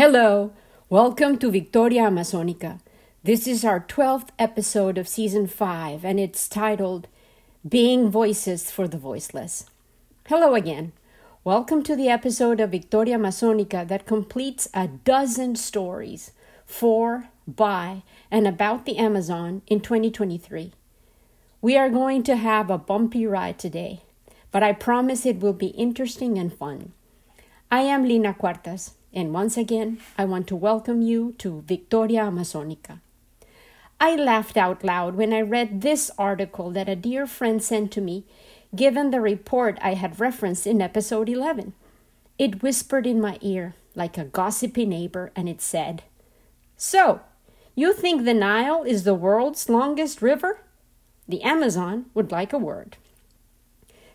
Hello, welcome to Victoria Amazonica. This is our 12th episode of season 5, and it's titled Being Voices for the Voiceless. Hello again. Welcome to the episode of Victoria Amazonica that completes a dozen stories for, by, and about the Amazon in 2023. We are going to have a bumpy ride today, but I promise it will be interesting and fun. I am Lina Cuartas and once again, I want to welcome you to Victoria Amazonica. I laughed out loud when I read this article that a dear friend sent to me, given the report I had referenced in episode 11. It whispered in my ear like a gossipy neighbor, and it said, So, you think the Nile is the world's longest river? The Amazon would like a word.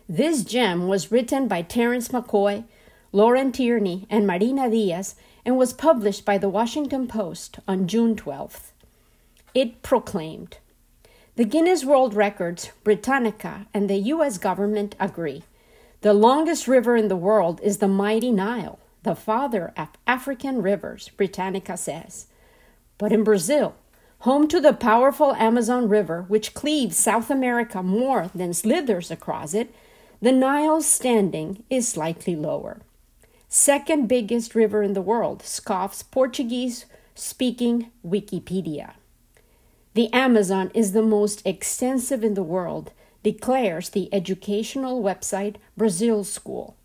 This gem was written by Terrence McCoy Lauren Tierney, and Marina Dias, and was published by the Washington Post on June 12th. It proclaimed The Guinness World Records, Britannica, and the U.S. government agree. The longest river in the world is the mighty Nile, the father of African rivers, Britannica says. But in Brazil, home to the powerful Amazon River, which cleaves South America more than slithers across it, the Nile's standing is slightly lower second biggest river in the world, scoffs Portuguese speaking Wikipedia. The Amazon is the most extensive in the world, declares the educational website Brazil School.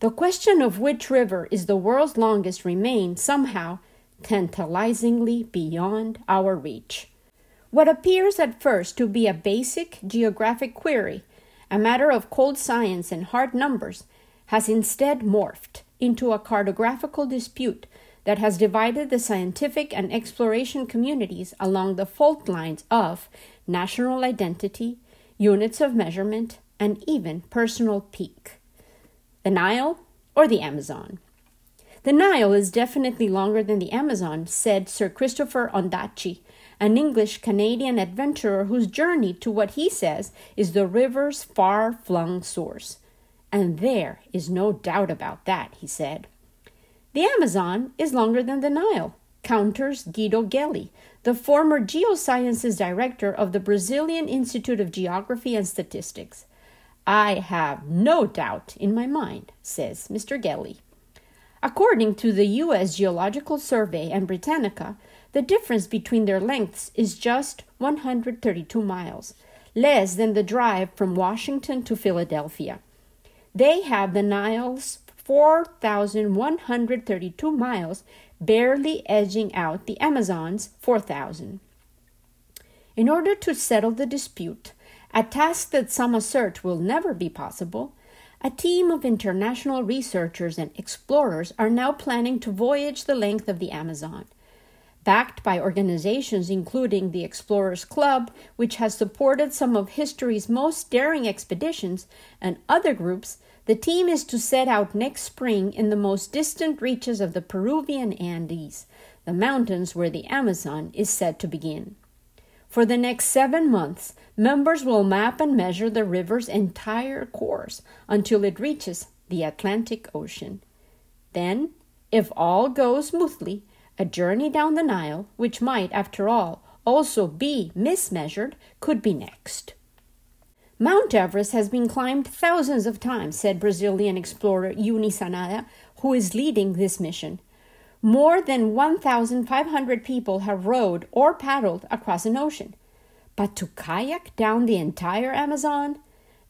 The question of which river is the world's longest remains somehow tantalizingly beyond our reach. What appears at first to be a basic geographic query, a matter of cold science and hard numbers, has instead morphed into a cartographical dispute that has divided the scientific and exploration communities along the fault lines of national identity, units of measurement, and even personal pique. The Nile or the Amazon? The Nile is definitely longer than the Amazon, said Sir Christopher Ondaatje, an English Canadian adventurer whose journey to what he says is the river's far flung source. And there is no doubt about that, he said. The Amazon is longer than the Nile, counters Guido Gelli, the former geosciences director of the Brazilian Institute of Geography and Statistics. I have no doubt in my mind, says Mr. Gelli. According to the U.S. Geological Survey and Britannica, the difference between their lengths is just 132 miles, less than the drive from Washington to Philadelphia. They have the Nile's 4,132 miles, barely edging out the Amazon's 4,000. In order to settle the dispute, a task that some assert will never be possible, a team of international researchers and explorers are now planning to voyage the length of the Amazon. Backed by organizations including the Explorers Club, which has supported some of history's most daring expeditions, and other groups, the team is to set out next spring in the most distant reaches of the Peruvian Andes, the mountains where the Amazon is said to begin. For the next seven months, members will map and measure the river's entire course until it reaches the Atlantic Ocean. Then, if all goes smoothly, a journey down the Nile, which might, after all, also be mismeasured, could be next. Mount Everest has been climbed thousands of times, said Brazilian explorer Yuri Sanada, who is leading this mission. More than 1,500 people have rowed or paddled across an ocean. But to kayak down the entire Amazon?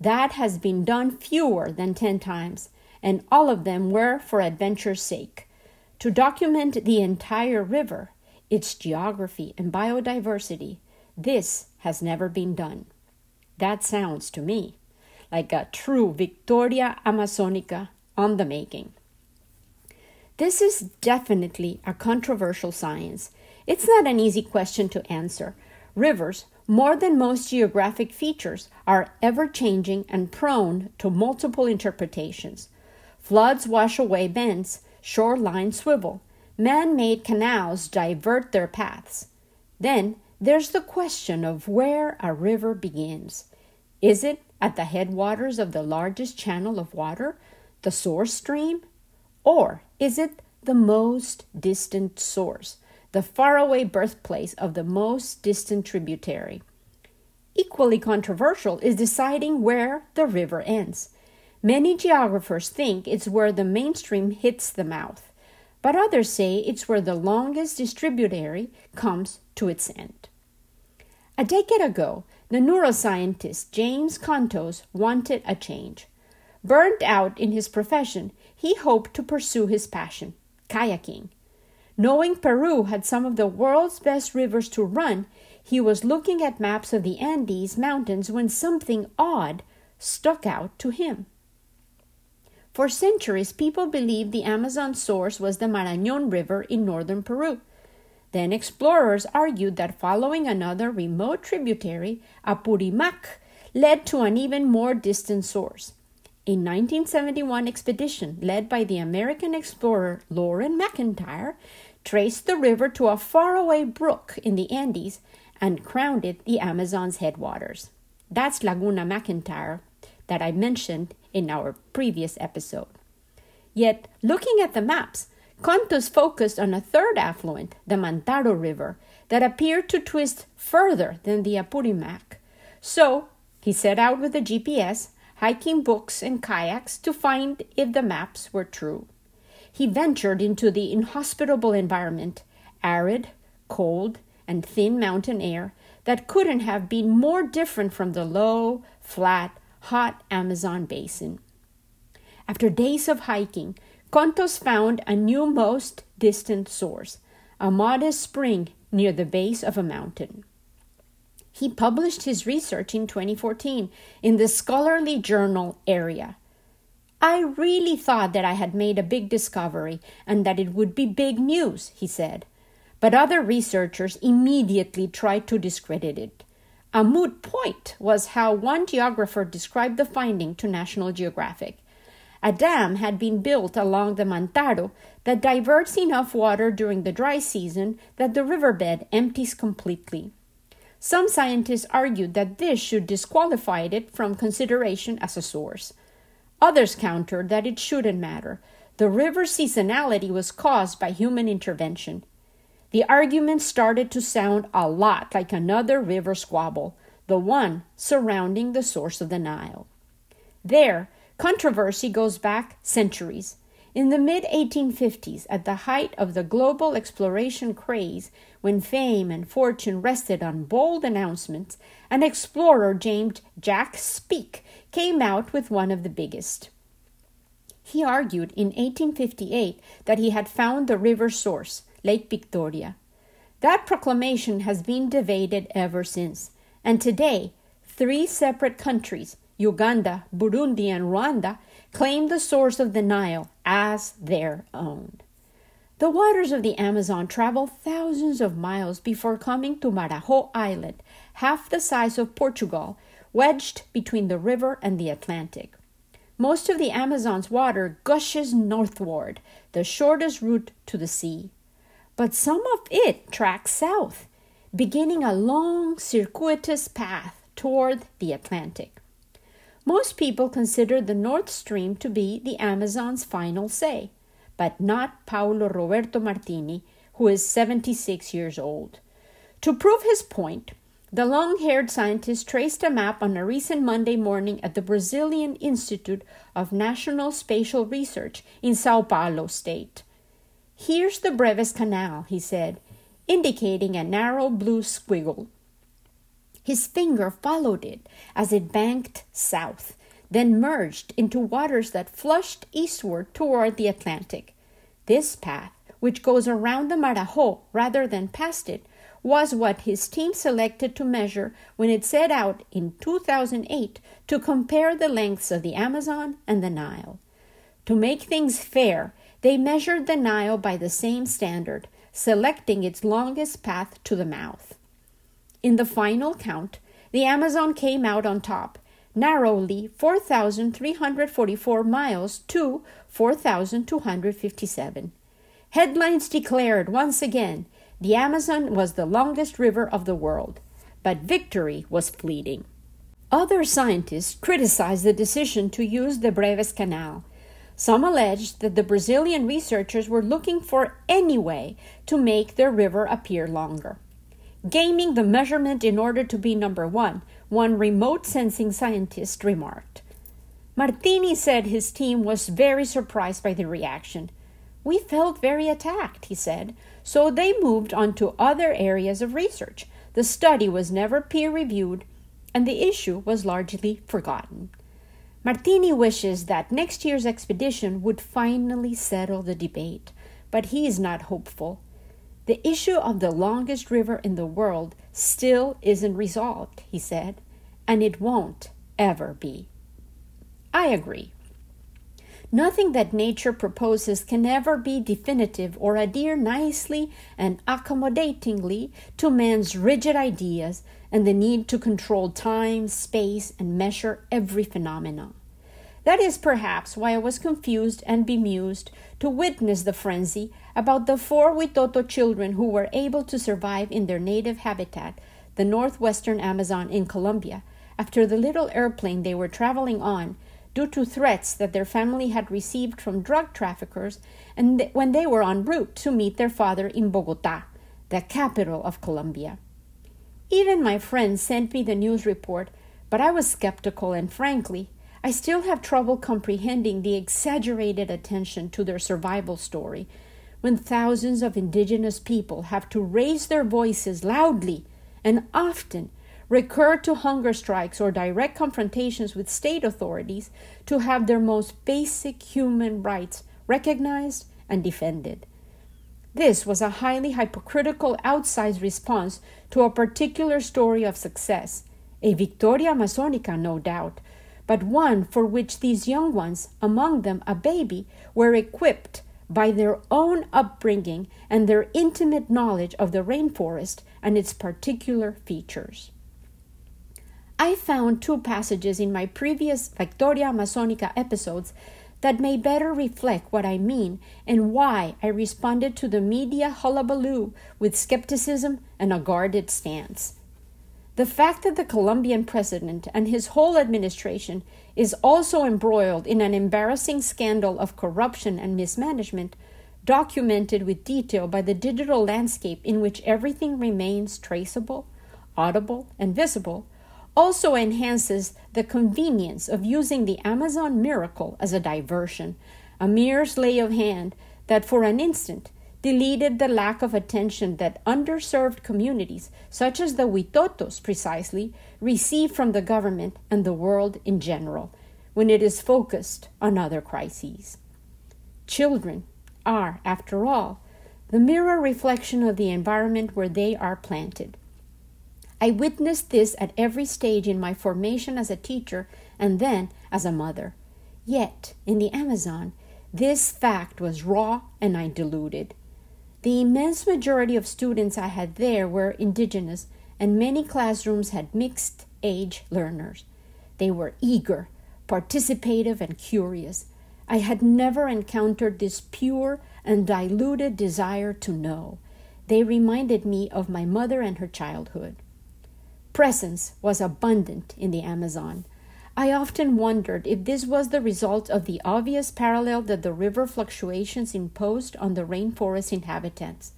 That has been done fewer than 10 times, and all of them were for adventure's sake to document the entire river, its geography and biodiversity, this has never been done. That sounds to me like a true Victoria Amazonica on the making. This is definitely a controversial science. It's not an easy question to answer. Rivers, more than most geographic features, are ever changing and prone to multiple interpretations. Floods wash away bends, shoreline swivel. Man made canals divert their paths. Then there's the question of where a river begins. Is it at the headwaters of the largest channel of water, the source stream? Or is it the most distant source, the faraway birthplace of the most distant tributary. Equally controversial is deciding where the river ends. Many geographers think it's where the mainstream hits the mouth, but others say it's where the longest distributary comes to its end. A decade ago, the neuroscientist James Contos wanted a change. Burnt out in his profession, he hoped to pursue his passion, kayaking. Knowing Peru had some of the world's best rivers to run, he was looking at maps of the Andes Mountains when something odd stuck out to him. For centuries, people believed the Amazon source was the Marañón River in northern Peru. Then explorers argued that following another remote tributary, Apurimac, led to an even more distant source. A 1971 expedition led by the American explorer Loren McIntyre traced the river to a faraway brook in the Andes and crowned it the Amazon's headwaters. That's Laguna McIntyre that I mentioned in our previous episode. Yet, looking at the maps, Contos focused on a third affluent, the Mantaro River, that appeared to twist further than the Apurimac. So, he set out with a GPS, hiking books and kayaks to find if the maps were true. He ventured into the inhospitable environment, arid, cold, and thin mountain air that couldn't have been more different from the low, flat, hot Amazon basin. After days of hiking, Contos found a new most distant source, a modest spring near the base of a mountain. He published his research in 2014 in the scholarly journal Area. I really thought that I had made a big discovery and that it would be big news, he said. But other researchers immediately tried to discredit it. A moot point was how one geographer described the finding to National Geographic. A dam had been built along the Mantaro that diverts enough water during the dry season that the riverbed empties completely. Some scientists argued that this should disqualify it from consideration as a source. Others countered that it shouldn't matter. The river's seasonality was caused by human intervention. The argument started to sound a lot like another river squabble, the one surrounding the source of the Nile. There, controversy goes back centuries. In the mid 1850s, at the height of the global exploration craze, when fame and fortune rested on bold announcements, an explorer named Jack Speke came out with one of the biggest. He argued in 1858 that he had found the river source, Lake Victoria. That proclamation has been debated ever since, and today, three separate countries, Uganda, Burundi, and Rwanda, claim the source of the Nile as their own. The waters of the Amazon travel thousands of miles before coming to Marajo Island, half the size of Portugal, wedged between the river and the Atlantic. Most of the Amazon's water gushes northward, the shortest route to the sea but some of it tracks south, beginning a long circuitous path toward the Atlantic. Most people consider the North Stream to be the Amazon's final say, but not Paulo Roberto Martini, who is 76 years old. To prove his point, the long haired scientist traced a map on a recent Monday morning at the Brazilian Institute of National Spatial Research in Sao Paulo state. Here's the Breves Canal, he said, indicating a narrow blue squiggle. His finger followed it as it banked south, then merged into waters that flushed eastward toward the Atlantic. This path, which goes around the Marajo rather than past it, was what his team selected to measure when it set out in 2008 to compare the lengths of the Amazon and the Nile. To make things fair, they measured the Nile by the same standard, selecting its longest path to the mouth. In the final count, the Amazon came out on top, narrowly 4,344 miles to 4,257. Headlines declared once again the Amazon was the longest river of the world, but victory was fleeting. Other scientists criticized the decision to use the Breves Canal Some alleged that the Brazilian researchers were looking for any way to make their river appear longer. Gaming the measurement in order to be number one, one remote sensing scientist remarked. Martini said his team was very surprised by the reaction. We felt very attacked, he said, so they moved on to other areas of research. The study was never peer reviewed, and the issue was largely forgotten. Martini wishes that next year's expedition would finally settle the debate, but he is not hopeful. The issue of the longest river in the world still isn't resolved, he said, and it won't ever be. I agree. Nothing that nature proposes can ever be definitive or adhere nicely and accommodatingly to man's rigid ideas and the need to control time, space, and measure every phenomenon. That is perhaps why I was confused and bemused to witness the frenzy about the four Witoto children who were able to survive in their native habitat, the northwestern Amazon in Colombia, after the little airplane they were traveling on due to threats that their family had received from drug traffickers and th- when they were en route to meet their father in Bogota, the capital of Colombia. Even my friends sent me the news report, but I was skeptical and frankly, I still have trouble comprehending the exaggerated attention to their survival story when thousands of indigenous people have to raise their voices loudly and often recur to hunger strikes or direct confrontations with state authorities to have their most basic human rights recognized and defended. This was a highly hypocritical outsized response to a particular story of success, a Victoria Amazonica, no doubt, but one for which these young ones, among them a baby, were equipped by their own upbringing and their intimate knowledge of the rainforest and its particular features. I found two passages in my previous Victoria Amazonica episodes that may better reflect what I mean and why I responded to the media hullabaloo with skepticism and a guarded stance. The fact that the Colombian president and his whole administration is also embroiled in an embarrassing scandal of corruption and mismanagement, documented with detail by the digital landscape in which everything remains traceable, audible, and visible, also enhances the convenience of using the Amazon miracle as a diversion, a mere slay of hand that for an instant deleted the lack of attention that underserved communities, such as the Witotos precisely, receive from the government and the world in general when it is focused on other crises. Children are, after all, the mirror reflection of the environment where they are planted. I witnessed this at every stage in my formation as a teacher and then as a mother. Yet, in the Amazon, this fact was raw and I undiluted. The immense majority of students I had there were indigenous, and many classrooms had mixed age learners. They were eager, participative, and curious. I had never encountered this pure and diluted desire to know. They reminded me of my mother and her childhood. Presence was abundant in the Amazon. I often wondered if this was the result of the obvious parallel that the river fluctuations imposed on the rainforest inhabitants.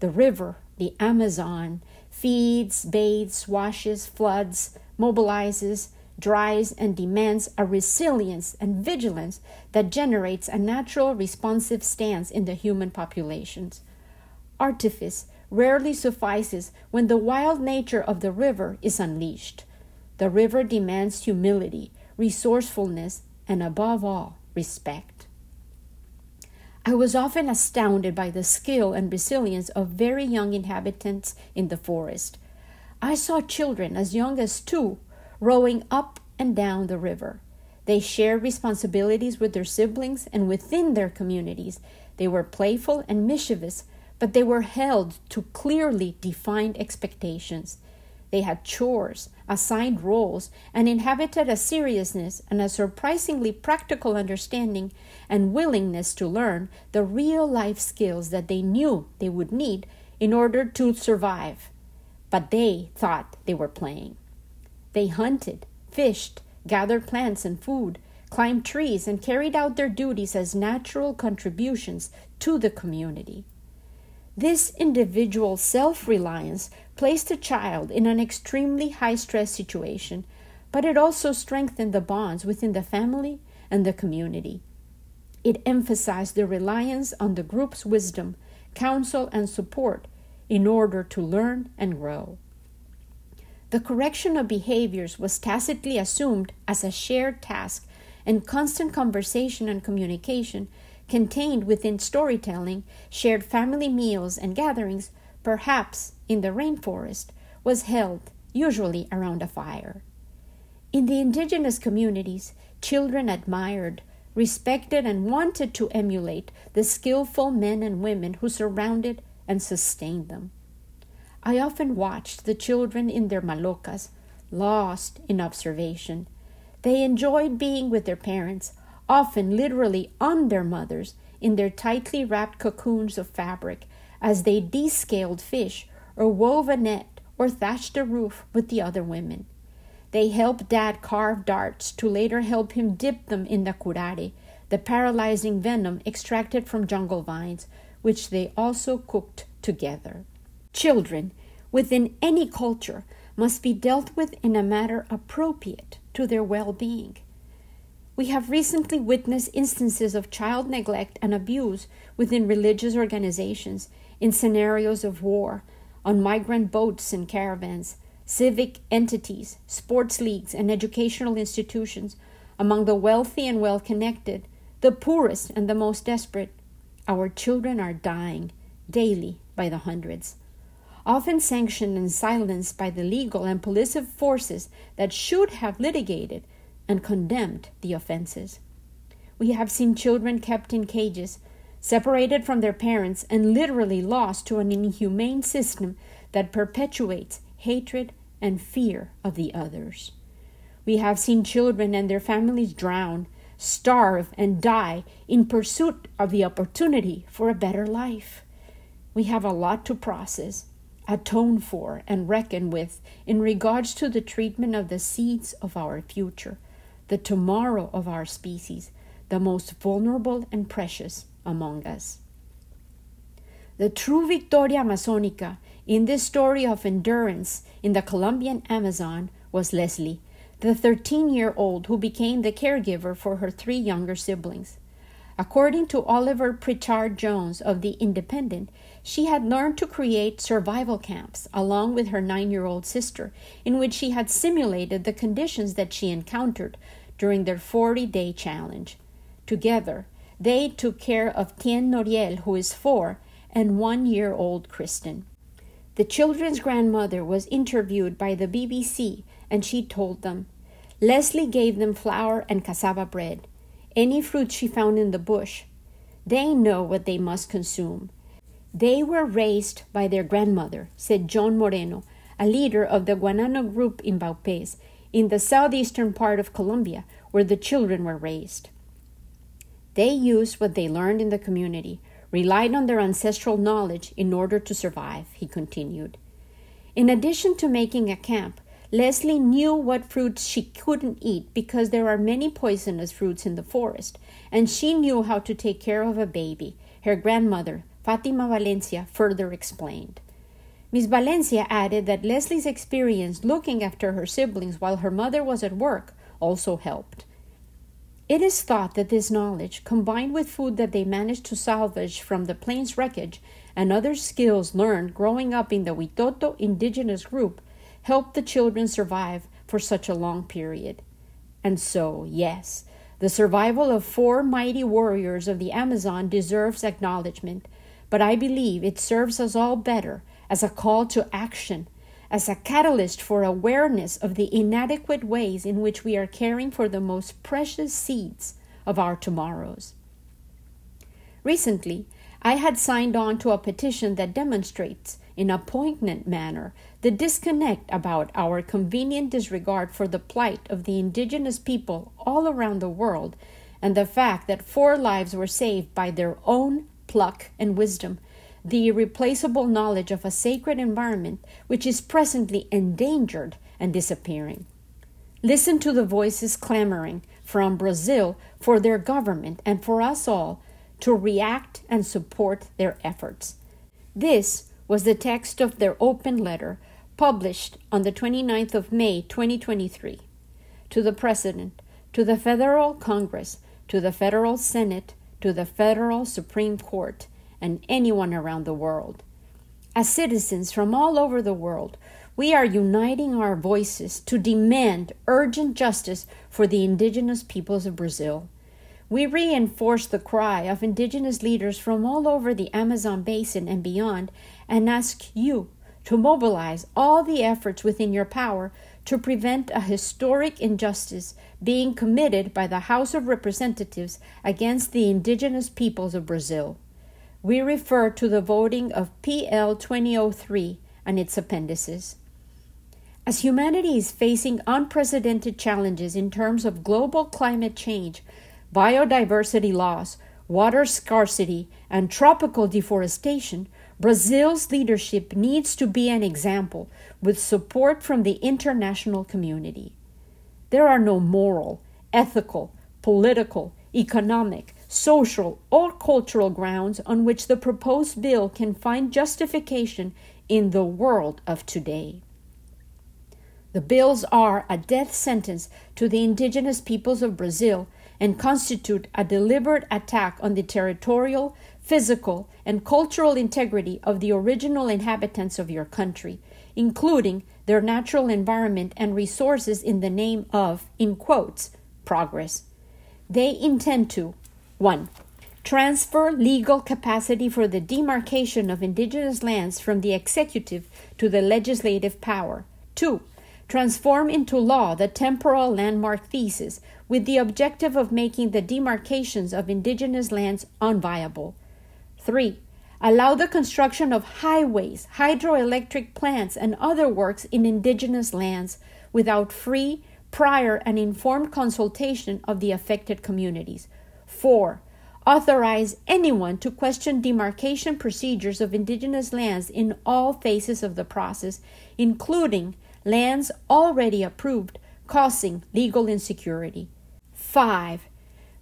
The river, the Amazon, feeds, bathes, washes, floods, mobilizes, dries, and demands a resilience and vigilance that generates a natural responsive stance in the human populations. Artifice rarely suffices when the wild nature of the river is unleashed. The river demands humility, resourcefulness, and above all, respect. I was often astounded by the skill and resilience of very young inhabitants in the forest. I saw children as young as two rowing up and down the river. They shared responsibilities with their siblings and within their communities. They were playful and mischievous, but they were held to clearly defined expectations. They had chores, assigned roles, and inhabited a seriousness and a surprisingly practical understanding and willingness to learn the real life skills that they knew they would need in order to survive. But they thought they were playing. They hunted, fished, gathered plants and food, climbed trees, and carried out their duties as natural contributions to the community. This individual self reliance placed the child in an extremely high stress situation, but it also strengthened the bonds within the family and the community. It emphasized the reliance on the group's wisdom, counsel, and support in order to learn and grow. The correction of behaviors was tacitly assumed as a shared task, and constant conversation and communication contained within storytelling, shared family meals and gatherings, perhaps in the rainforest, was held, usually around a fire. In the indigenous communities, children admired, respected, and wanted to emulate the skillful men and women who surrounded and sustained them. I often watched the children in their malocas, lost in observation. They enjoyed being with their parents, often literally on their mothers, in their tightly wrapped cocoons of fabric, as they descaled fish, or wove a net, or thatched a roof with the other women. They helped Dad carve darts to later help him dip them in the curare, the paralyzing venom extracted from jungle vines, which they also cooked together. Children, within any culture, must be dealt with in a manner appropriate to their well being. We have recently witnessed instances of child neglect and abuse within religious organizations, in scenarios of war, on migrant boats and caravans, civic entities, sports leagues, and educational institutions, among the wealthy and well connected, the poorest and the most desperate. Our children are dying daily by the hundreds, often sanctioned and silenced by the legal and police forces that should have litigated and condemned the offenses. We have seen children kept in cages, separated from their parents, and literally lost to an inhumane system that perpetuates hatred and fear of the others. We have seen children and their families drown, starve, and die in pursuit of the opportunity for a better life. We have a lot to process, atone for, and reckon with in regards to the treatment of the seeds of our future, the tomorrow of our species, the most vulnerable and precious among us. The true Victoria Amazonica in this story of endurance in the Colombian Amazon was Leslie, the 13 year old who became the caregiver for her three younger siblings. According to Oliver Pritchard Jones of The Independent, she had learned to create survival camps along with her nine year old sister, in which she had simulated the conditions that she encountered during their 40 day challenge. Together, they took care of Tien Noriel, who is four, and one year old Kristen. The children's grandmother was interviewed by the BBC and she told them Leslie gave them flour and cassava bread, any fruit she found in the bush. They know what they must consume. They were raised by their grandmother, said John Moreno, a leader of the Guanano group in Vaupés, in the southeastern part of Colombia, where the children were raised. They used what they learned in the community, relied on their ancestral knowledge in order to survive, he continued. In addition to making a camp, Leslie knew what fruits she couldn't eat because there are many poisonous fruits in the forest, and she knew how to take care of a baby, her grandmother, Fatima Valencia, further explained. Miss Valencia added that Leslie's experience looking after her siblings while her mother was at work also helped. It is thought that this knowledge, combined with food that they managed to salvage from the plane's wreckage and other skills learned growing up in the Witoto indigenous group, helped the children survive for such a long period. And so, yes, the survival of four mighty warriors of the Amazon deserves acknowledgement, but I believe it serves us all better as a call to action as a catalyst for awareness of the inadequate ways in which we are caring for the most precious seeds of our tomorrows. Recently, I had signed on to a petition that demonstrates, in a poignant manner, the disconnect about our convenient disregard for the plight of the indigenous people all around the world and the fact that four lives were saved by their own pluck and wisdom the irreplaceable knowledge of a sacred environment which is presently endangered and disappearing. Listen to the voices clamoring from Brazil for their government and for us all to react and support their efforts. This was the text of their open letter published on the 29th of May 2023 to the President, to the Federal Congress, to the Federal Senate, to the Federal Supreme Court, and anyone around the world. As citizens from all over the world, we are uniting our voices to demand urgent justice for the indigenous peoples of Brazil. We reinforce the cry of indigenous leaders from all over the Amazon basin and beyond and ask you to mobilize all the efforts within your power to prevent a historic injustice being committed by the House of Representatives against the indigenous peoples of Brazil. We refer to the voting of PL 2003 and its appendices. As humanity is facing unprecedented challenges in terms of global climate change, biodiversity loss, water scarcity, and tropical deforestation, Brazil's leadership needs to be an example with support from the international community. There are no moral, ethical, political, economic, social, or cultural grounds on which the proposed bill can find justification in the world of today. The bills are a death sentence to the indigenous peoples of Brazil and constitute a deliberate attack on the territorial, physical, and cultural integrity of the original inhabitants of your country, including their natural environment and resources in the name of, in quotes, progress. They intend to 1. Transfer legal capacity for the demarcation of indigenous lands from the executive to the legislative power. 2 transform into law the temporal landmark thesis with the objective of making the demarcations of indigenous lands unviable. 3. Allow the construction of highways, hydroelectric plants, and other works in indigenous lands without free, prior, and informed consultation of the affected communities. 4. Authorize anyone to question demarcation procedures of indigenous lands in all phases of the process, including lands already approved, causing legal insecurity. 5.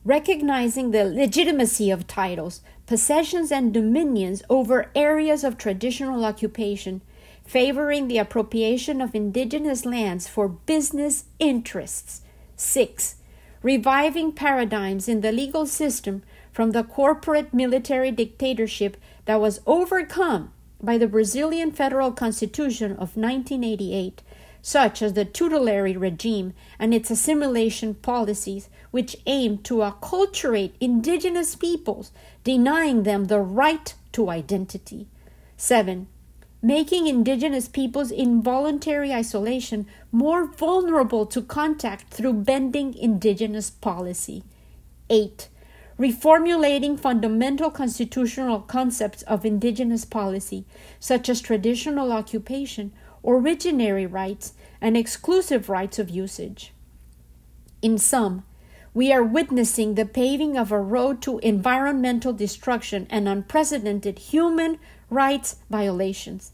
Recognizing the legitimacy of titles, possessions, and dominions over areas of traditional occupation, favoring the appropriation of indigenous lands for business interests. 6. Reviving paradigms in the legal system from the corporate military dictatorship that was overcome by the Brazilian Federal Constitution of 1988 such as the tutelary regime and its assimilation policies, which aim to acculturate indigenous peoples, denying them the right to identity. 7. Making indigenous peoples in voluntary isolation more vulnerable to contact through bending indigenous policy. 8 reformulating fundamental constitutional concepts of indigenous policy, such as traditional occupation, originary rights, and exclusive rights of usage. In sum, we are witnessing the paving of a road to environmental destruction and unprecedented human rights violations.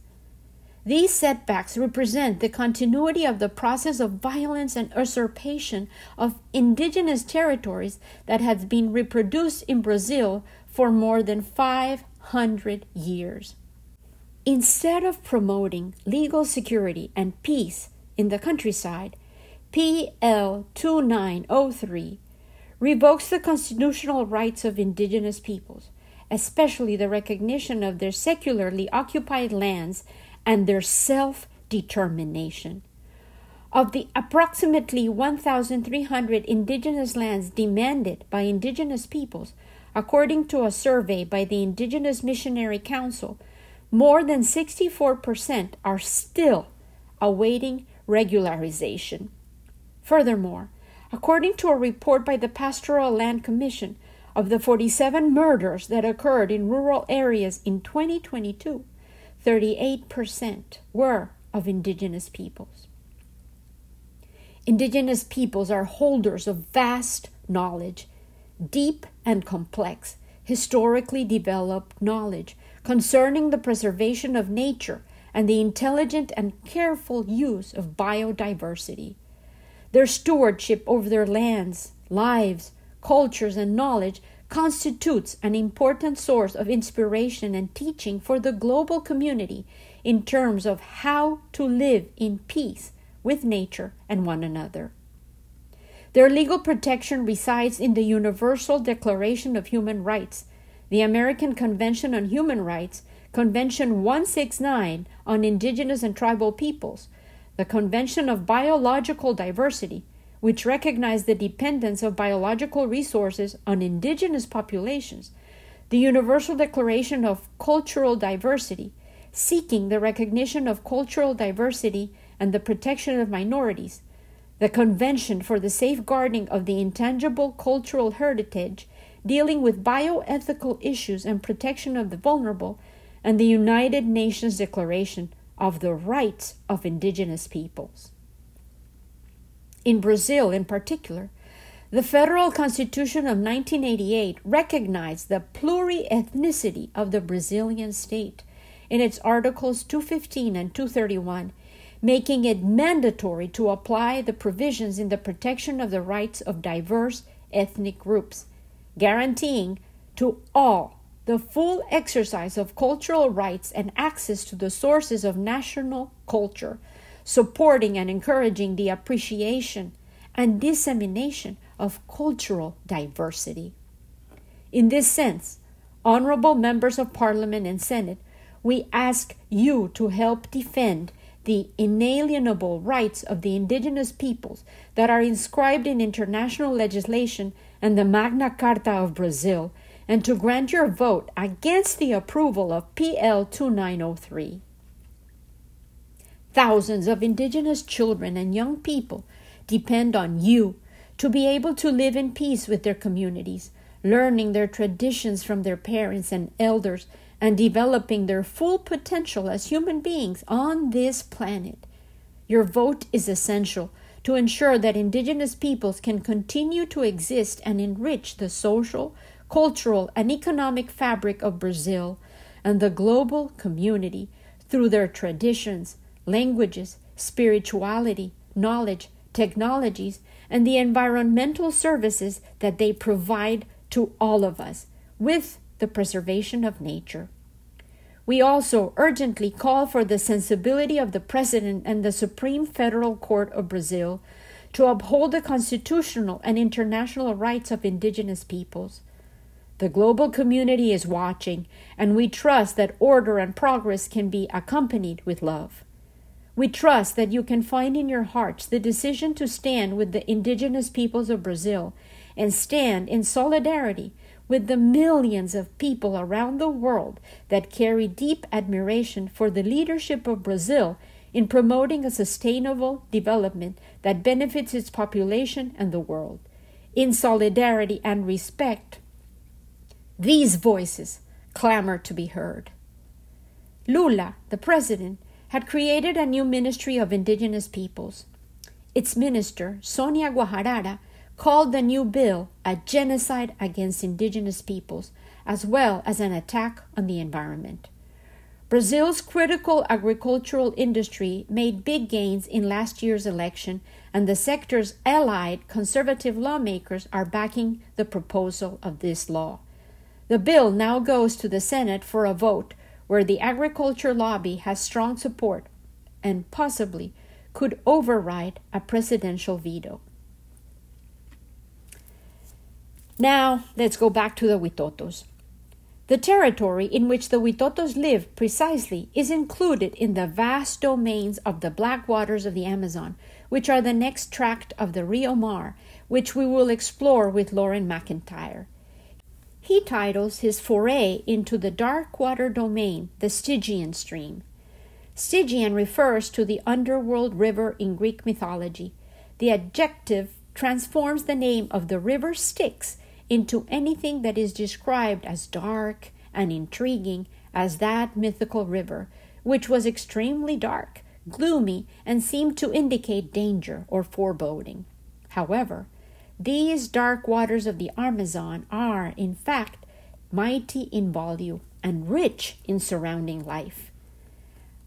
These setbacks represent the continuity of the process of violence and usurpation of indigenous territories that has been reproduced in Brazil for more than 500 years. Instead of promoting legal security and peace in the countryside, PL 2903 revokes the constitutional rights of indigenous peoples, especially the recognition of their secularly occupied lands and their self determination. Of the approximately 1,300 indigenous lands demanded by indigenous peoples, according to a survey by the Indigenous Missionary Council, more than 64% are still awaiting regularization. Furthermore, according to a report by the Pastoral Land Commission, of the 47 murders that occurred in rural areas in 2022, 38% were of indigenous peoples. Indigenous peoples are holders of vast knowledge, deep and complex, historically developed knowledge concerning the preservation of nature and the intelligent and careful use of biodiversity. Their stewardship over their lands, lives, cultures, and knowledge constitutes an important source of inspiration and teaching for the global community in terms of how to live in peace with nature and one another. Their legal protection resides in the Universal Declaration of Human Rights, the American Convention on Human Rights, Convention 169 on Indigenous and Tribal Peoples, the Convention of Biological Diversity, which recognize the dependence of biological resources on indigenous populations, the Universal Declaration of Cultural Diversity, seeking the recognition of cultural diversity and the protection of minorities, the Convention for the Safeguarding of the Intangible Cultural Heritage, dealing with bioethical issues and protection of the vulnerable, and the United Nations Declaration of the Rights of Indigenous Peoples. In Brazil, in particular, the Federal Constitution of 1988 recognized the pluriethnicity of the Brazilian state in its Articles 215 and 231 making it mandatory to apply the provisions in the protection of the rights of diverse ethnic groups, guaranteeing to all the full exercise of cultural rights and access to the sources of national culture, supporting and encouraging the appreciation and dissemination of cultural diversity. In this sense, honorable members of Parliament and Senate, we ask you to help defend the inalienable rights of the indigenous peoples that are inscribed in international legislation and the Magna Carta of Brazil, and to grant your vote against the approval of PL 2903. Thousands of indigenous children and young people depend on you to be able to live in peace with their communities, learning their traditions from their parents and elders and developing their full potential as human beings on this planet. Your vote is essential to ensure that Indigenous peoples can continue to exist and enrich the social, cultural, and economic fabric of Brazil and the global community through their traditions, languages, spirituality, knowledge, technologies, and the environmental services that they provide to all of us, with the preservation of nature. We also urgently call for the sensibility of the President and the Supreme Federal Court of Brazil to uphold the constitutional and international rights of indigenous peoples. The global community is watching, and we trust that order and progress can be accompanied with love. We trust that you can find in your hearts the decision to stand with the indigenous peoples of Brazil and stand in solidarity with the millions of people around the world that carry deep admiration for the leadership of Brazil in promoting a sustainable development that benefits its population and the world. In solidarity and respect, these voices clamor to be heard. Lula, the president, had created a new ministry of indigenous peoples. Its minister, Sonia Guajajara, called the new bill a genocide against indigenous peoples, as well as an attack on the environment. Brazil's critical agricultural industry made big gains in last year's election, and the sector's allied conservative lawmakers are backing the proposal of this law. The bill now goes to the Senate for a vote, where the agriculture lobby has strong support and possibly could override a presidential veto. Now, let's go back to the Witotos. The territory in which the Witotos live precisely is included in the vast domains of the black waters of the Amazon, which are the next tract of the Rio Mar, which we will explore with Loren McIntyre. He titles his foray into the dark water domain the Stygian stream. Stygian refers to the underworld river in Greek mythology. The adjective transforms the name of the river Styx into anything that is described as dark and intriguing as that mythical river, which was extremely dark, gloomy, and seemed to indicate danger or foreboding. However, these dark waters of the Amazon are, in fact, mighty in volume and rich in surrounding life.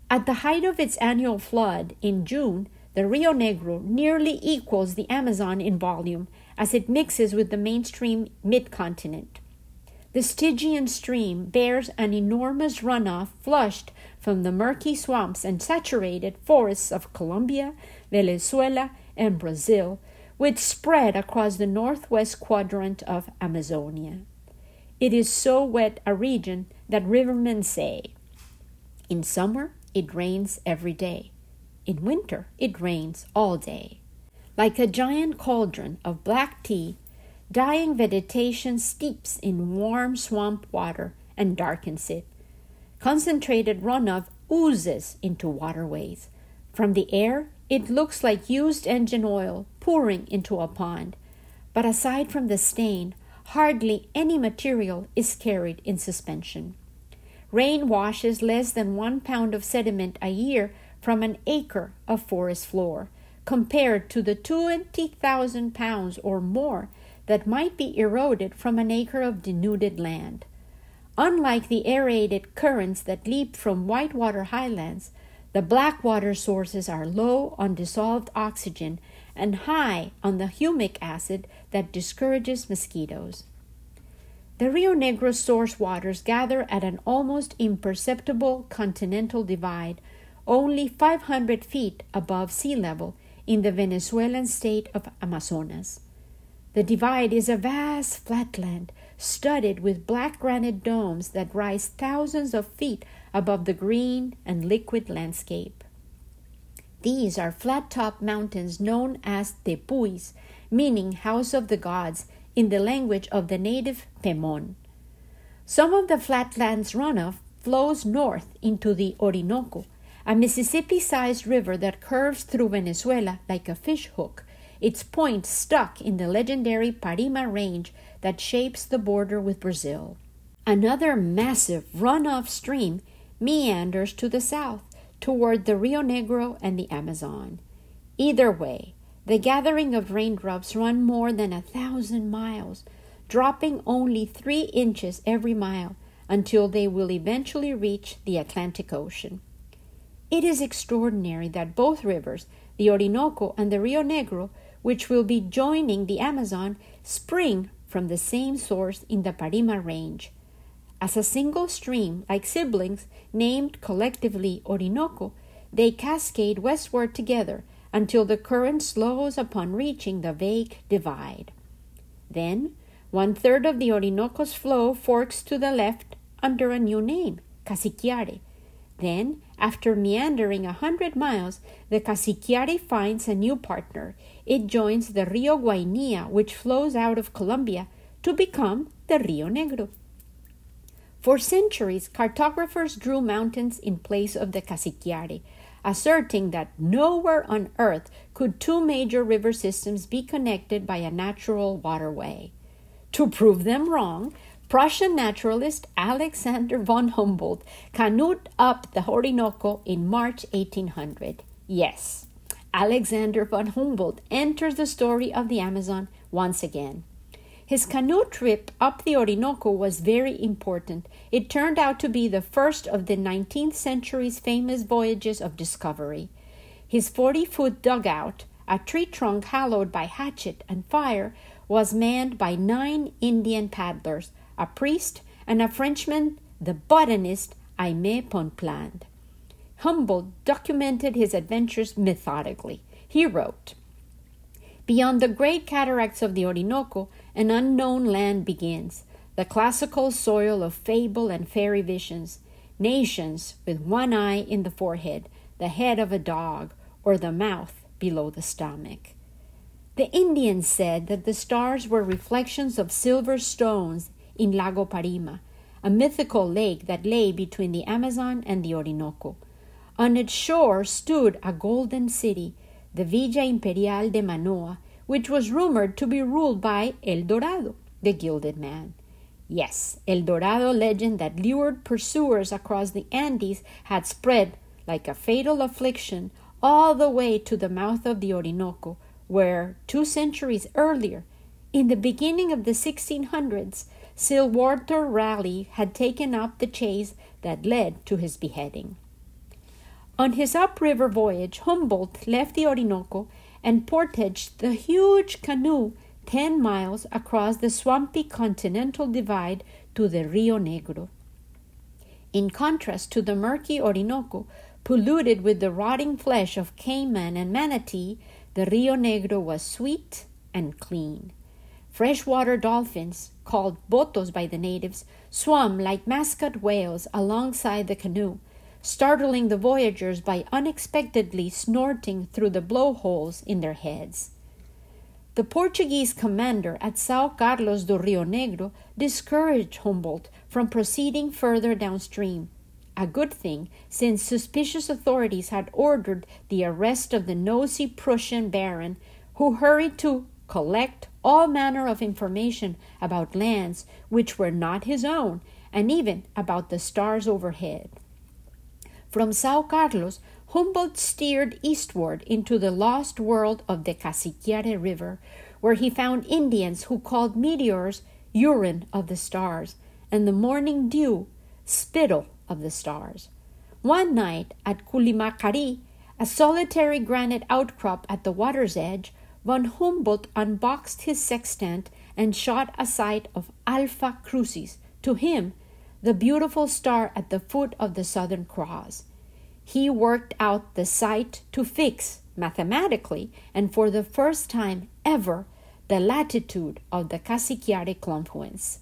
At the height of its annual flood in June, the Rio Negro nearly equals the Amazon in volume as it mixes with the mainstream mid-continent. The Stygian stream bears an enormous runoff flushed from the murky swamps and saturated forests of Colombia, Venezuela, and Brazil, which spread across the northwest quadrant of Amazonia. It is so wet a region that rivermen say, in summer it rains every day. In winter it rains all day. Like a giant cauldron of black tea Dying vegetation steeps in warm swamp water and darkens it. Concentrated runoff oozes into waterways. From the air, it looks like used engine oil pouring into a pond. But aside from the stain, hardly any material is carried in suspension. Rain washes less than one pound of sediment a year from an acre of forest floor, compared to the 20,000 pounds or more that might be eroded from an acre of denuded land. Unlike the aerated currents that leap from whitewater highlands, the blackwater sources are low on dissolved oxygen and high on the humic acid that discourages mosquitoes. The Rio Negro source waters gather at an almost imperceptible continental divide, only 500 feet above sea level in the Venezuelan state of Amazonas. The divide is a vast flatland studded with black granite domes that rise thousands of feet above the green and liquid landscape. These are flat topped mountains known as tepuis, meaning house of the gods in the language of the native Pemon. Some of the flatlands runoff flows north into the Orinoco, a Mississippi sized river that curves through Venezuela like a fish hook its point stuck in the legendary Parima Range that shapes the border with Brazil. Another massive runoff stream meanders to the south toward the Rio Negro and the Amazon. Either way, the gathering of raindrops run more than a thousand miles, dropping only three inches every mile until they will eventually reach the Atlantic Ocean. It is extraordinary that both rivers, the Orinoco and the Rio Negro, which will be joining the Amazon, spring from the same source in the Parima Range. As a single stream, like siblings, named collectively Orinoco, they cascade westward together until the current slows upon reaching the vague divide. Then, one third of the Orinoco's flow forks to the left under a new name, Casiquiare. Then, after meandering a hundred miles, the Casiquiare finds a new partner. It joins the Rio Guainia, which flows out of Colombia, to become the Rio Negro. For centuries, cartographers drew mountains in place of the Casiquiare, asserting that nowhere on earth could two major river systems be connected by a natural waterway. To prove them wrong, Prussian naturalist Alexander von Humboldt canoed up the Orinoco in March 1800. Yes, Alexander von Humboldt enters the story of the Amazon once again. His canoe trip up the Orinoco was very important. It turned out to be the first of the 19th century's famous voyages of discovery. His 40 foot dugout, a tree trunk hollowed by hatchet and fire, was manned by nine Indian paddlers, a priest, and a Frenchman, the botanist Aimé Bonpland. Humboldt documented his adventures methodically. He wrote, Beyond the great cataracts of the Orinoco, an unknown land begins, the classical soil of fable and fairy visions, nations with one eye in the forehead, the head of a dog, or the mouth below the stomach. The Indians said that the stars were reflections of silver stones in Lago Parima, a mythical lake that lay between the Amazon and the Orinoco. On its shore stood a golden city, the Villa Imperial de Manoa, which was rumored to be ruled by El Dorado, the gilded man. Yes, El Dorado legend that lured pursuers across the Andes had spread like a fatal affliction all the way to the mouth of the Orinoco, where, two centuries earlier, in the beginning of the 1600s, Sir Walter Raleigh had taken up the chase that led to his beheading. On his upriver voyage, Humboldt left the Orinoco and portaged the huge canoe 10 miles across the swampy continental divide to the Rio Negro. In contrast to the murky Orinoco, polluted with the rotting flesh of caiman and manatee, the Rio Negro was sweet and clean. Freshwater dolphins, called botos by the natives, swam like mascot whales alongside the canoe, startling the voyagers by unexpectedly snorting through the blowholes in their heads. The Portuguese commander at Sao Carlos do Rio Negro discouraged Humboldt from proceeding further downstream, a good thing since suspicious authorities had ordered the arrest of the nosy Prussian baron who hurried to collect all manner of information about lands which were not his own and even about the stars overhead. From Sao Carlos, Humboldt steered eastward into the lost world of the Casiquiare River, where he found Indians who called meteors urine of the stars and the morning dew spittle of the stars. One night at Culimacari, a solitary granite outcrop at the water's edge, von Humboldt unboxed his sextant and shot a sight of Alpha Crucis, to him, the beautiful star at the foot of the Southern Cross he worked out the sight to fix mathematically and for the first time ever the latitude of the Casiquiare confluence.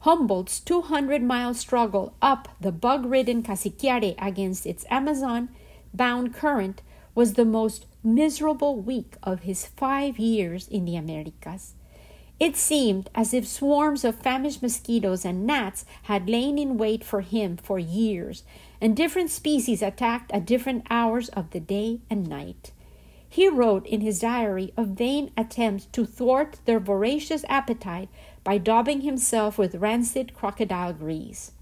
Humboldt's 200 mile struggle up the bug ridden Casiquiare against its Amazon bound current was the most miserable week of his five years in the Americas. It seemed as if swarms of famished mosquitoes and gnats had lain in wait for him for years, and different species attacked at different hours of the day and night. He wrote in his diary of vain attempts to thwart their voracious appetite by daubing himself with rancid crocodile grease.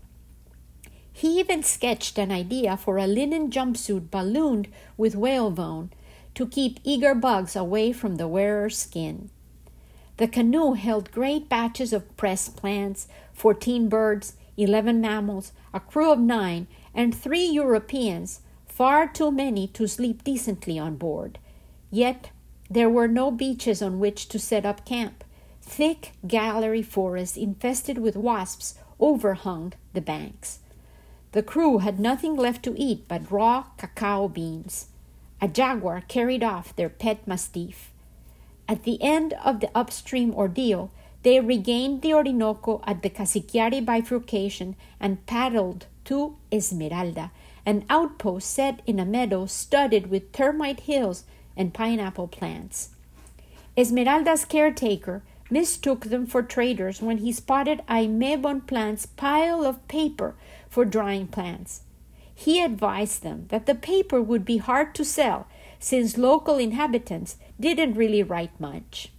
He even sketched an idea for a linen jumpsuit ballooned with whalebone to keep eager bugs away from the wearer's skin. The canoe held great batches of pressed plants, fourteen birds, eleven mammals, a crew of nine, and three Europeans, far too many to sleep decently on board. Yet there were no beaches on which to set up camp. Thick gallery forests infested with wasps overhung the banks. The crew had nothing left to eat but raw cacao beans. A jaguar carried off their pet mastiff. At the end of the upstream ordeal, they regained the Orinoco at the Casiquiare bifurcation and paddled to Esmeralda, an outpost set in a meadow studded with termite hills and pineapple plants. Esmeralda's caretaker mistook them for traders when he spotted Aimé Bonpland's pile of paper for drying plants. He advised them that the paper would be hard to sell since local inhabitants didn't really write much.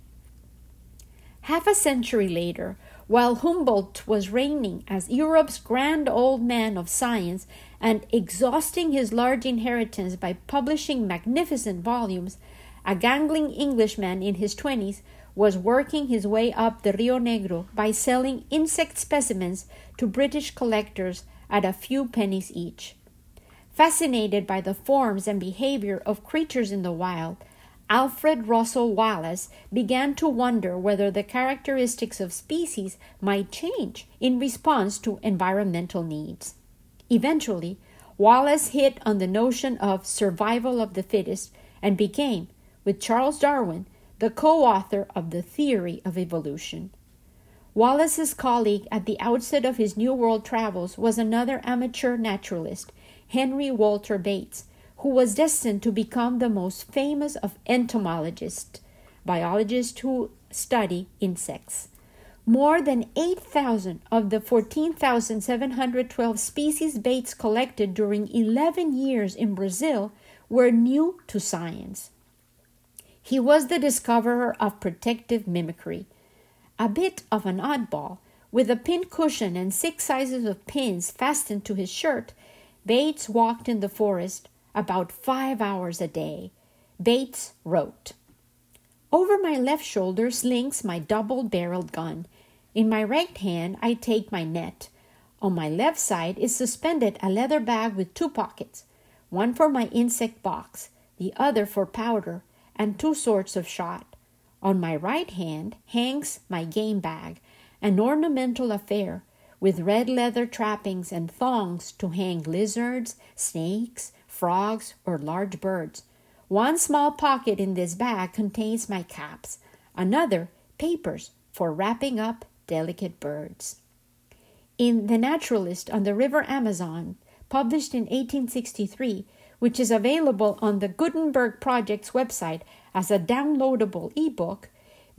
Half a century later, while Humboldt was reigning as Europe's grand old man of science and exhausting his large inheritance by publishing magnificent volumes, a gangling Englishman in his twenties was working his way up the Rio Negro by selling insect specimens to British collectors at a few pennies each. Fascinated by the forms and behavior of creatures in the wild, Alfred Russel Wallace began to wonder whether the characteristics of species might change in response to environmental needs. Eventually, Wallace hit on the notion of survival of the fittest and became, with Charles Darwin, the co author of the theory of evolution. Wallace's colleague at the outset of his New World travels was another amateur naturalist, Henry Walter Bates, who was destined to become the most famous of entomologists, biologists who study insects. More than 8,000 of the 14,712 species Bates collected during 11 years in Brazil were new to science. He was the discoverer of protective mimicry. A bit of an oddball, with a pin cushion and six sizes of pins fastened to his shirt, Bates walked in the forest, about five hours a day. Bates wrote Over my left shoulder slinks my double barreled gun. In my right hand, I take my net. On my left side is suspended a leather bag with two pockets. one for my insect box, the other for powder, and two sorts of shot. On my right hand hangs my game bag, an ornamental affair with red leather trappings and thongs to hang lizards, snakes, frogs, or large birds. One small pocket in this bag contains my caps, another, papers for wrapping up delicate birds. In The Naturalist on the River Amazon, published in 1863, which is available on the Gutenberg Project's website as a downloadable ebook,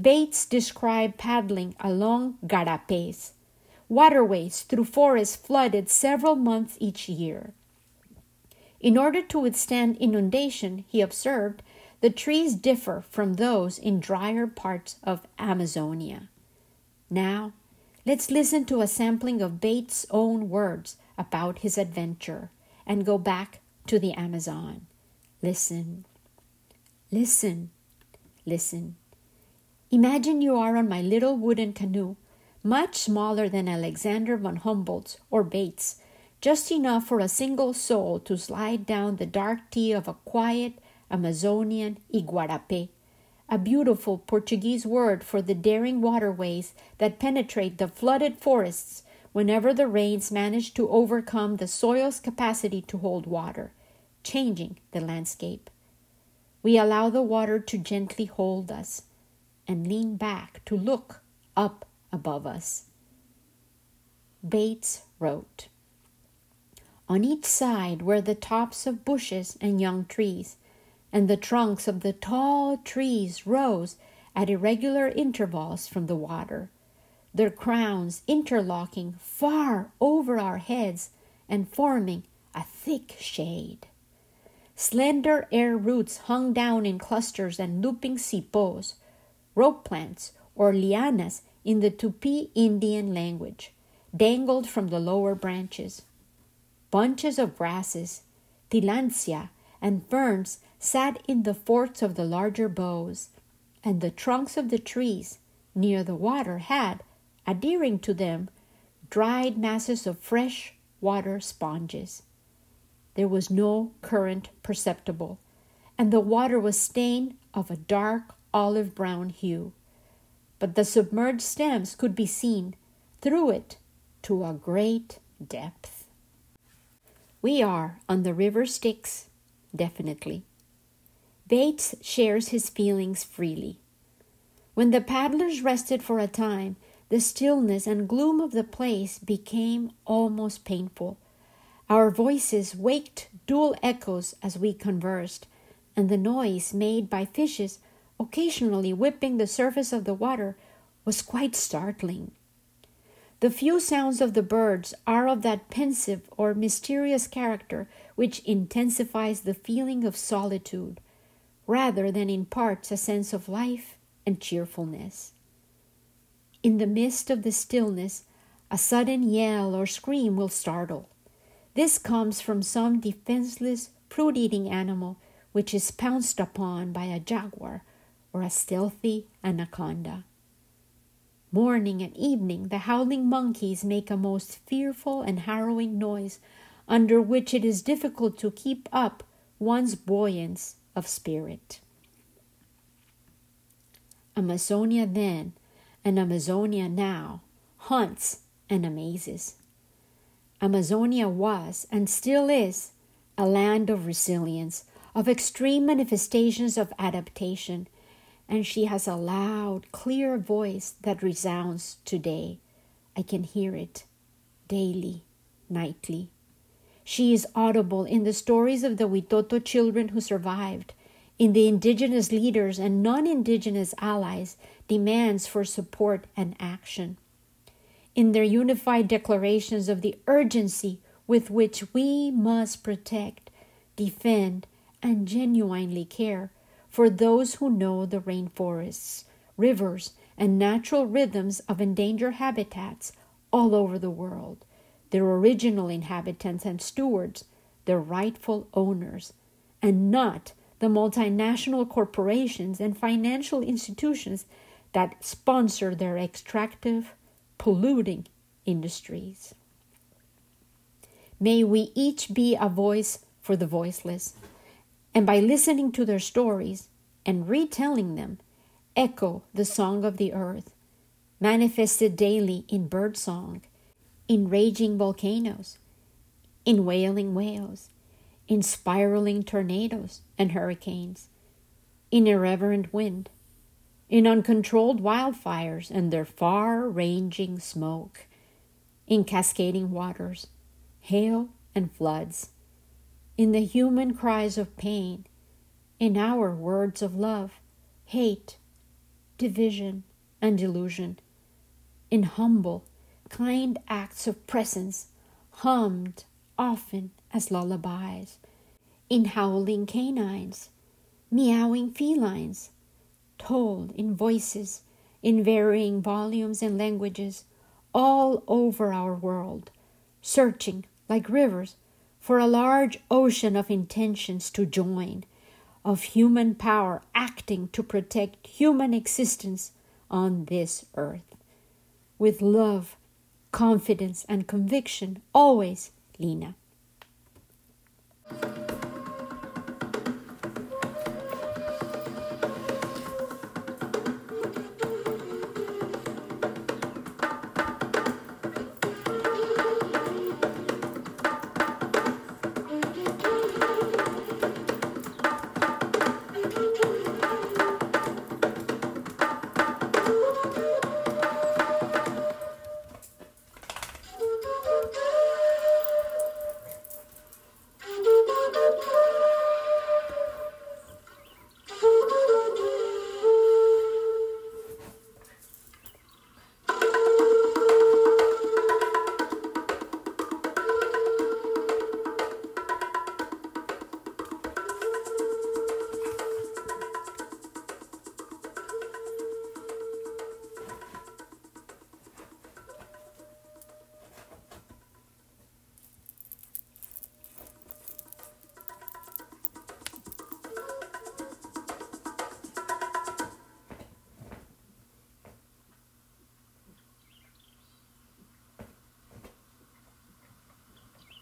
Bates described paddling along garapés, waterways through forests flooded several months each year. In order to withstand inundation, he observed, the trees differ from those in drier parts of Amazonia. Now, let's listen to a sampling of Bates' own words about his adventure and go back to the Amazon. Listen, listen, listen. Imagine you are on my little wooden canoe, much smaller than Alexander von Humboldt's or Bates, just enough for a single soul to slide down the dark tea of a quiet Amazonian iguarapé, a beautiful Portuguese word for the daring waterways that penetrate the flooded forests whenever the rains manage to overcome the soil's capacity to hold water, changing the landscape. We allow the water to gently hold us and lean back to look up above us. Bates wrote On each side were the tops of bushes and young trees, and the trunks of the tall trees rose at irregular intervals from the water their crowns interlocking far over our heads and forming a thick shade. Slender air roots hung down in clusters and looping cipós, rope plants, or lianas in the Tupi Indian language, dangled from the lower branches. Bunches of grasses, tillandsia, and ferns sat in the forks of the larger boughs, and the trunks of the trees near the water had, adhering to them dried masses of fresh water sponges. There was no current perceptible, and the water was stained of a dark olive brown hue. But the submerged stems could be seen through it to a great depth. We are on the river Styx, definitely. Bates shares his feelings freely. When the paddlers rested for a time, the stillness and gloom of the place became almost painful. Our voices waked dual echoes as we conversed, and the noise made by fishes occasionally whipping the surface of the water was quite startling. The few sounds of the birds are of that pensive or mysterious character which intensifies the feeling of solitude, rather than imparts a sense of life and cheerfulness. In the midst of the stillness, a sudden yell or scream will startle. This comes from some defenseless, fruit eating animal which is pounced upon by a jaguar or a stealthy anaconda. Morning and evening, the howling monkeys make a most fearful and harrowing noise under which it is difficult to keep up one's buoyance of spirit. Amazonia then and Amazonia now haunts and amazes. Amazonia was and still is a land of resilience, of extreme manifestations of adaptation, and she has a loud, clear voice that resounds today. I can hear it daily, nightly. She is audible in the stories of the Witoto children who survived, in the indigenous leaders and non indigenous allies demands for support and action. In their unified declarations of the urgency with which we must protect, defend, and genuinely care for those who know the rainforests, rivers, and natural rhythms of endangered habitats all over the world, their original inhabitants and stewards, their rightful owners, and not the multinational corporations and financial institutions that sponsor their extractive, polluting industries. May we each be a voice for the voiceless, and by listening to their stories and retelling them, echo the song of the earth, manifested daily in birdsong, in raging volcanoes, in wailing whales, in spiraling tornadoes and hurricanes, in irreverent wind, in uncontrolled wildfires and their far ranging smoke, in cascading waters, hail, and floods, in the human cries of pain, in our words of love, hate, division, and delusion, in humble, kind acts of presence, hummed often as lullabies, in howling canines, meowing felines, told in voices in varying volumes and languages all over our world, searching like rivers for a large ocean of intentions to join, of human power acting to protect human existence on this earth. With love, confidence, and conviction, always, Lena.